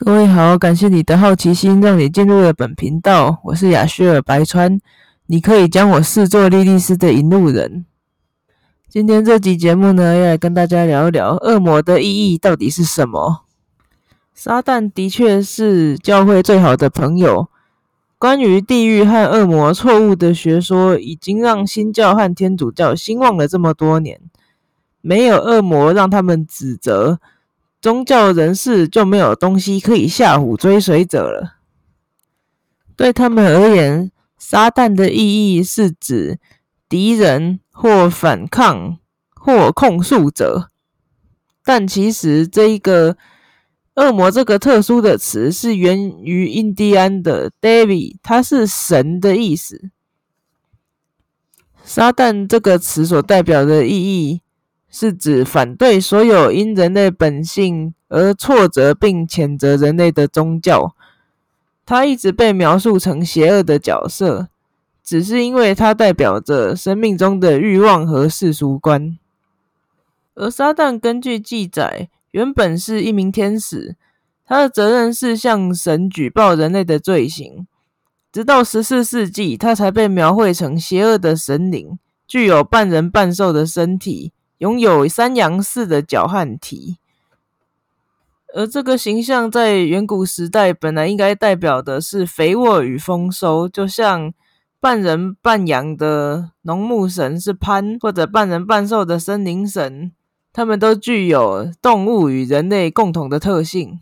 各位好，感谢你的好奇心，让你进入了本频道。我是亚薛尔白川，你可以将我视作莉莉丝的引路人。今天这集节目呢，要来跟大家聊一聊恶魔的意义到底是什么。撒旦的确是教会最好的朋友。关于地狱和恶魔错误的学说，已经让新教和天主教兴旺了这么多年。没有恶魔让他们指责。宗教人士就没有东西可以吓唬追随者了。对他们而言，撒旦的意义是指敌人或反抗或控诉者。但其实，这一个“恶魔”这个特殊的词是源于印第安的 “David”，它是神的意思。撒旦这个词所代表的意义。是指反对所有因人类本性而挫折并谴责人类的宗教。他一直被描述成邪恶的角色，只是因为他代表着生命中的欲望和世俗观。而撒旦根据记载，原本是一名天使，他的责任是向神举报人类的罪行。直到十四世纪，他才被描绘成邪恶的神灵，具有半人半兽的身体。拥有山羊似的脚和蹄，而这个形象在远古时代本来应该代表的是肥沃与丰收，就像半人半羊的农牧神是潘，或者半人半兽的森林神，他们都具有动物与人类共同的特性。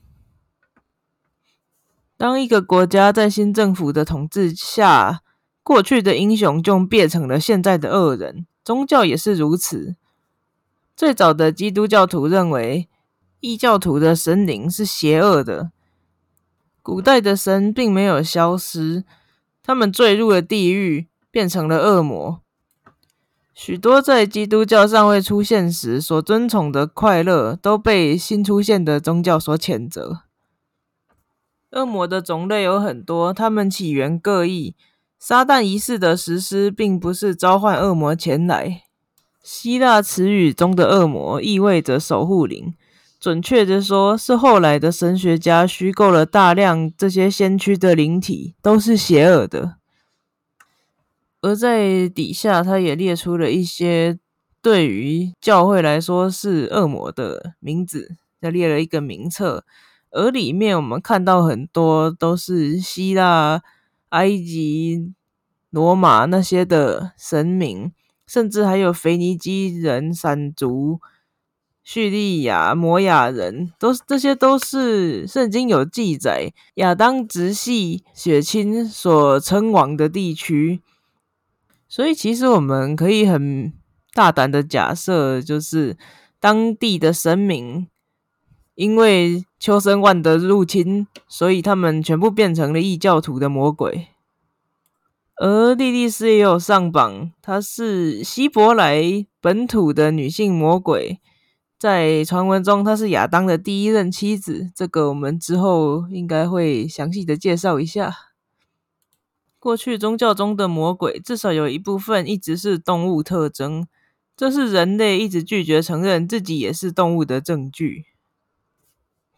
当一个国家在新政府的统治下，过去的英雄就变成了现在的恶人，宗教也是如此。最早的基督教徒认为异教徒的神灵是邪恶的。古代的神并没有消失，他们坠入了地狱，变成了恶魔。许多在基督教尚未出现时所尊崇的快乐，都被新出现的宗教所谴责。恶魔的种类有很多，他们起源各异。撒旦仪式的实施，并不是召唤恶魔前来。希腊词语中的“恶魔”意味着守护灵，准确的说，是后来的神学家虚构了大量这些先驱的灵体都是邪恶的。而在底下，他也列出了一些对于教会来说是恶魔的名字，他列了一个名册，而里面我们看到很多都是希腊、埃及、罗马那些的神明。甚至还有腓尼基人、闪族、叙利亚、摩亚人，都是这些都是圣经有记载亚当直系血亲所称王的地区。所以，其实我们可以很大胆的假设，就是当地的神明因为秋生万的入侵，所以他们全部变成了异教徒的魔鬼。而莉莉丝也有上榜，她是希伯来本土的女性魔鬼，在传闻中她是亚当的第一任妻子，这个我们之后应该会详细的介绍一下。过去宗教中的魔鬼至少有一部分一直是动物特征，这是人类一直拒绝承认自己也是动物的证据。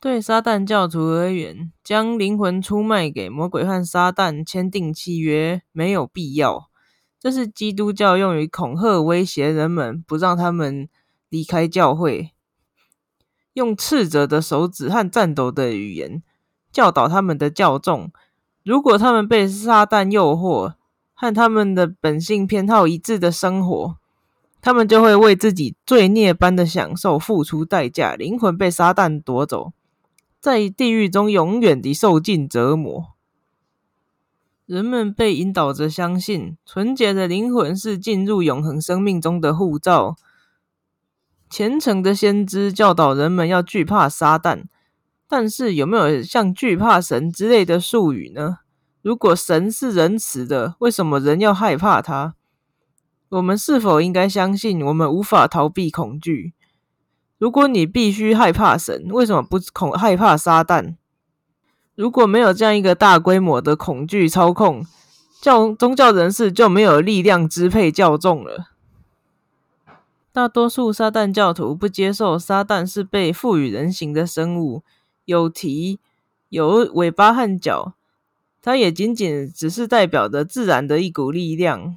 对撒旦教徒而言，将灵魂出卖给魔鬼和撒旦签订契约没有必要。这是基督教用于恐吓、威胁人们，不让他们离开教会，用斥责的手指和颤抖的语言教导他们的教众。如果他们被撒旦诱惑，和他们的本性偏好一致的生活，他们就会为自己罪孽般的享受付出代价，灵魂被撒旦夺走。在地狱中永远地受尽折磨。人们被引导着相信，纯洁的灵魂是进入永恒生命中的护照。虔诚的先知教导人们要惧怕撒旦，但是有没有像惧怕神之类的术语呢？如果神是仁慈的，为什么人要害怕他？我们是否应该相信，我们无法逃避恐惧？如果你必须害怕神，为什么不恐害怕撒旦？如果没有这样一个大规模的恐惧操控，教宗教人士就没有力量支配教众了。大多数撒旦教徒不接受撒旦是被赋予人形的生物，有蹄、有尾巴和脚，它也仅仅只是代表着自然的一股力量。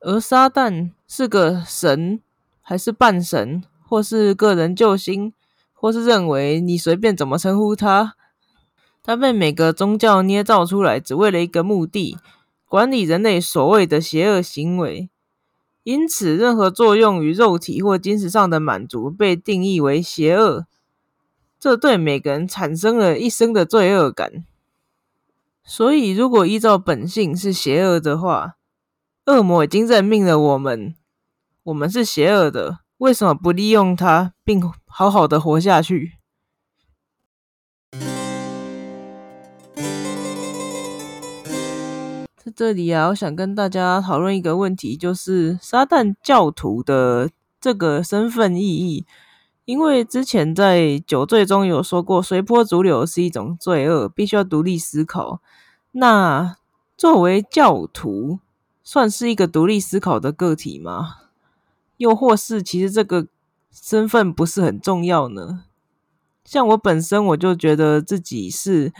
而撒旦是个神，还是半神，或是个人救星，或是认为你随便怎么称呼他，他被每个宗教捏造出来，只为了一个目的：管理人类所谓的邪恶行为。因此，任何作用于肉体或精神上的满足被定义为邪恶，这对每个人产生了一生的罪恶感。所以，如果依照本性是邪恶的话，恶魔已经认命了我们，我们是邪恶的，为什么不利用它，并好好的活下去？在这里啊，我想跟大家讨论一个问题，就是撒旦教徒的这个身份意义。因为之前在酒醉中有说过，随波逐流是一种罪恶，必须要独立思考。那作为教徒，算是一个独立思考的个体吗？又或是其实这个身份不是很重要呢？像我本身，我就觉得自己是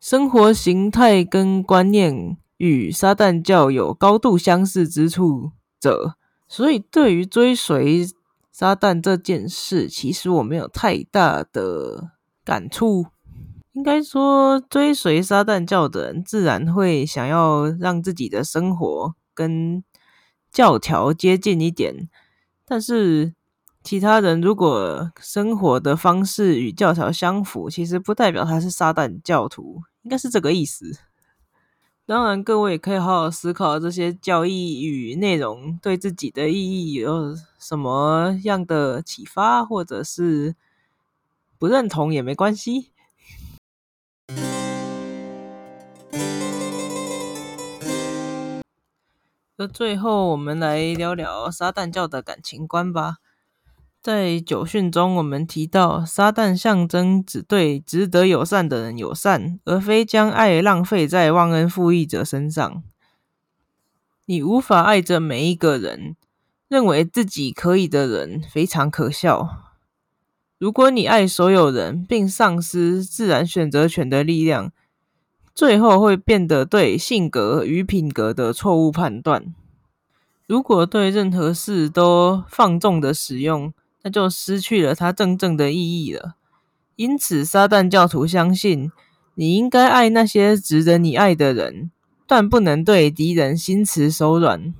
生活形态跟观念。与撒旦教有高度相似之处者，所以对于追随撒旦这件事，其实我没有太大的感触。应该说，追随撒旦教的人，自然会想要让自己的生活跟教条接近一点。但是，其他人如果生活的方式与教条相符，其实不代表他是撒旦教徒，应该是这个意思。当然，各位也可以好好思考这些教义与内容对自己的意义有什么样的启发，或者是不认同也没关系。最后，我们来聊聊撒旦教的感情观吧。在九训中，我们提到，撒旦象征只对值得友善的人友善，而非将爱浪费在忘恩负义者身上。你无法爱着每一个人，认为自己可以的人非常可笑。如果你爱所有人，并丧失自然选择权的力量，最后会变得对性格与品格的错误判断。如果对任何事都放纵的使用，那就失去了它真正的意义了。因此，撒旦教徒相信，你应该爱那些值得你爱的人，但不能对敌人心慈手软。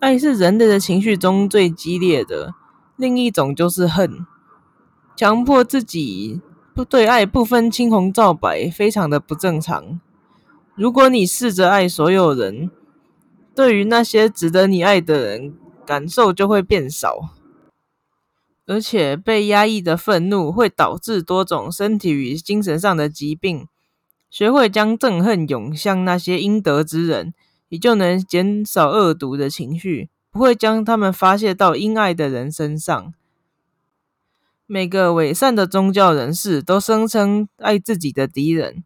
爱是人类的情绪中最激烈的，另一种就是恨。强迫自己不对爱不分青红皂白，非常的不正常。如果你试着爱所有人，对于那些值得你爱的人，感受就会变少。而且被压抑的愤怒会导致多种身体与精神上的疾病。学会将憎恨涌向那些应得之人，你就能减少恶毒的情绪，不会将他们发泄到应爱的人身上。每个伪善的宗教人士都声称爱自己的敌人，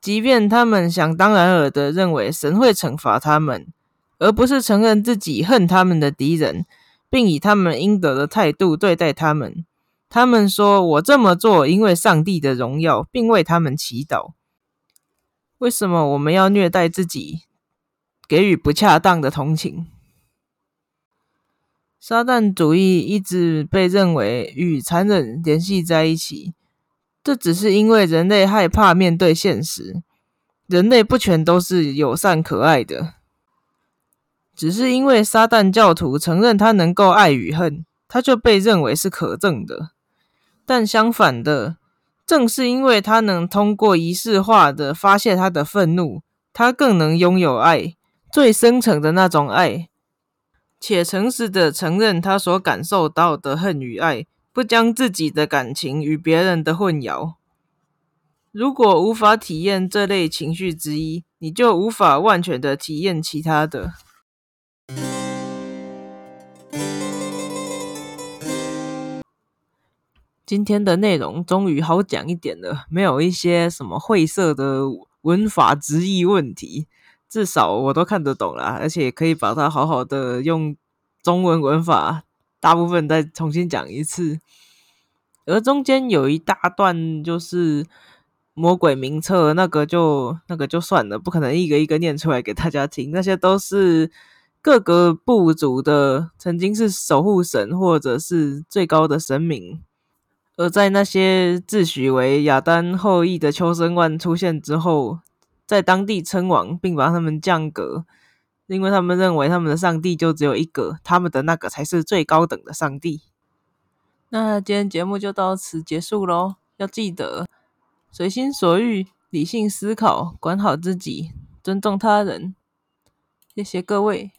即便他们想当然尔的认为神会惩罚他们，而不是承认自己恨他们的敌人。并以他们应得的态度对待他们。他们说：“我这么做，因为上帝的荣耀，并为他们祈祷。”为什么我们要虐待自己，给予不恰当的同情？撒旦主义一直被认为与残忍联系在一起，这只是因为人类害怕面对现实。人类不全都是友善可爱的。只是因为撒旦教徒承认他能够爱与恨，他就被认为是可憎的。但相反的，正是因为他能通过仪式化的发泄他的愤怒，他更能拥有爱，最深层的那种爱，且诚实的承认他所感受到的恨与爱，不将自己的感情与别人的混淆。如果无法体验这类情绪之一，你就无法完全的体验其他的。今天的内容终于好讲一点了，没有一些什么晦涩的文法直译问题，至少我都看得懂啦，而且可以把它好好的用中文文法大部分再重新讲一次。而中间有一大段就是魔鬼名册，那个就那个就算了，不可能一个一个念出来给大家听。那些都是各个部族的曾经是守护神或者是最高的神明，而在那些自诩为亚丹后裔的秋生万出现之后，在当地称王，并把他们降格，因为他们认为他们的上帝就只有一个，他们的那个才是最高等的上帝。那今天节目就到此结束喽。要记得随心所欲、理性思考，管好自己，尊重他人。谢谢各位。